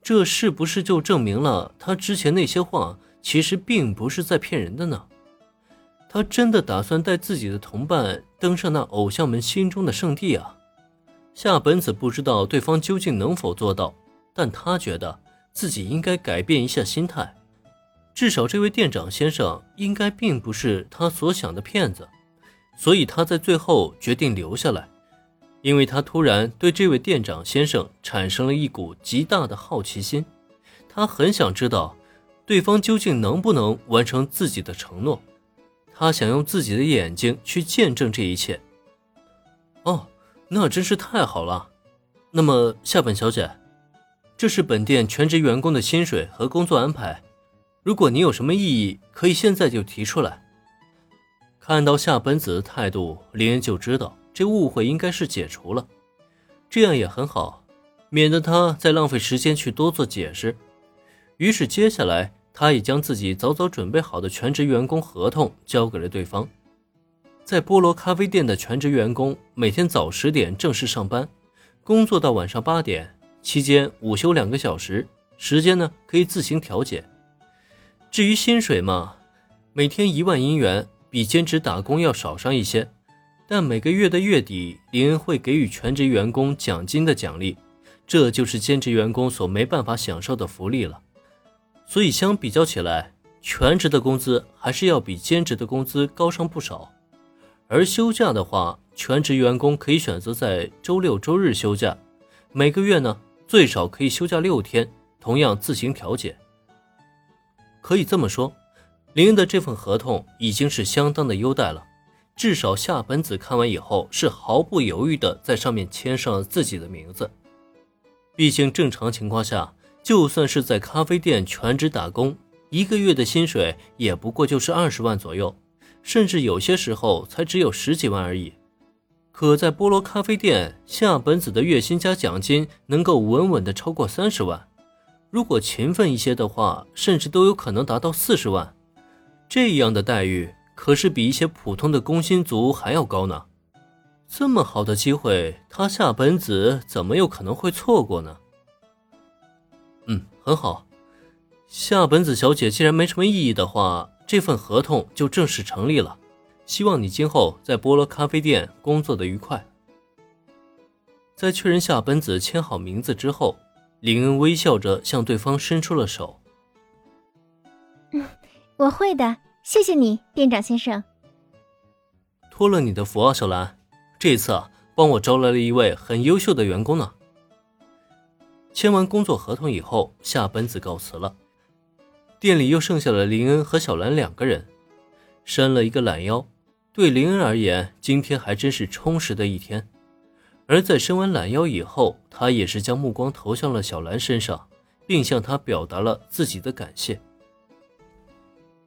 这是不是就证明了他之前那些话其实并不是在骗人的呢？他真的打算带自己的同伴登上那偶像们心中的圣地啊？夏本子不知道对方究竟能否做到，但他觉得自己应该改变一下心态，至少这位店长先生应该并不是他所想的骗子，所以他在最后决定留下来。因为他突然对这位店长先生产生了一股极大的好奇心，他很想知道对方究竟能不能完成自己的承诺，他想用自己的眼睛去见证这一切。哦，那真是太好了。那么夏本小姐，这是本店全职员工的薪水和工作安排，如果你有什么异议，可以现在就提出来。看到夏本子的态度，林恩就知道。这误会应该是解除了，这样也很好，免得他再浪费时间去多做解释。于是，接下来他也将自己早早准备好的全职员工合同交给了对方。在菠萝咖啡店的全职员工每天早十点正式上班，工作到晚上八点，期间午休两个小时，时间呢可以自行调节。至于薪水嘛，每天一万银元，比兼职打工要少上一些。但每个月的月底，林恩会给予全职员工奖金的奖励，这就是兼职员工所没办法享受的福利了。所以相比较起来，全职的工资还是要比兼职的工资高上不少。而休假的话，全职员工可以选择在周六周日休假，每个月呢最少可以休假六天，同样自行调节。可以这么说，林恩的这份合同已经是相当的优待了。至少夏本子看完以后是毫不犹豫的在上面签上了自己的名字。毕竟正常情况下，就算是在咖啡店全职打工，一个月的薪水也不过就是二十万左右，甚至有些时候才只有十几万而已。可在菠萝咖啡店，夏本子的月薪加奖金能够稳稳的超过三十万，如果勤奋一些的话，甚至都有可能达到四十万。这样的待遇。可是比一些普通的工薪族还要高呢，这么好的机会，他夏本子怎么有可能会错过呢？嗯，很好，夏本子小姐既然没什么异议的话，这份合同就正式成立了。希望你今后在菠萝咖啡店工作的愉快。在确认夏本子签好名字之后，林恩微笑着向对方伸出了手。嗯，我会的。谢谢你，店长先生。托了你的福啊，小兰，这次啊，帮我招来了一位很优秀的员工呢。签完工作合同以后，夏本子告辞了。店里又剩下了林恩和小兰两个人，伸了一个懒腰。对林恩而言，今天还真是充实的一天。而在伸完懒腰以后，他也是将目光投向了小兰身上，并向她表达了自己的感谢。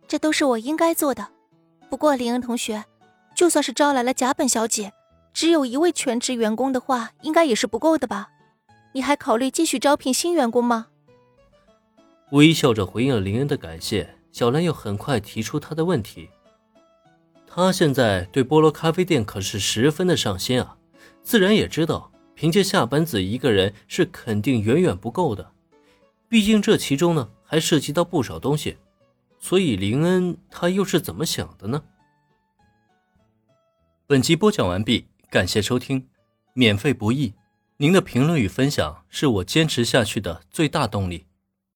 这都是我应该做的。不过林恩同学，就算是招来了甲本小姐，只有一位全职员工的话，应该也是不够的吧？你还考虑继续招聘新员工吗？微笑着回应了林恩的感谢，小兰又很快提出她的问题。她现在对菠萝咖啡店可是十分的上心啊，自然也知道凭借下本子一个人是肯定远远不够的，毕竟这其中呢还涉及到不少东西。所以林恩他又是怎么想的呢？本集播讲完毕，感谢收听，免费不易，您的评论与分享是我坚持下去的最大动力。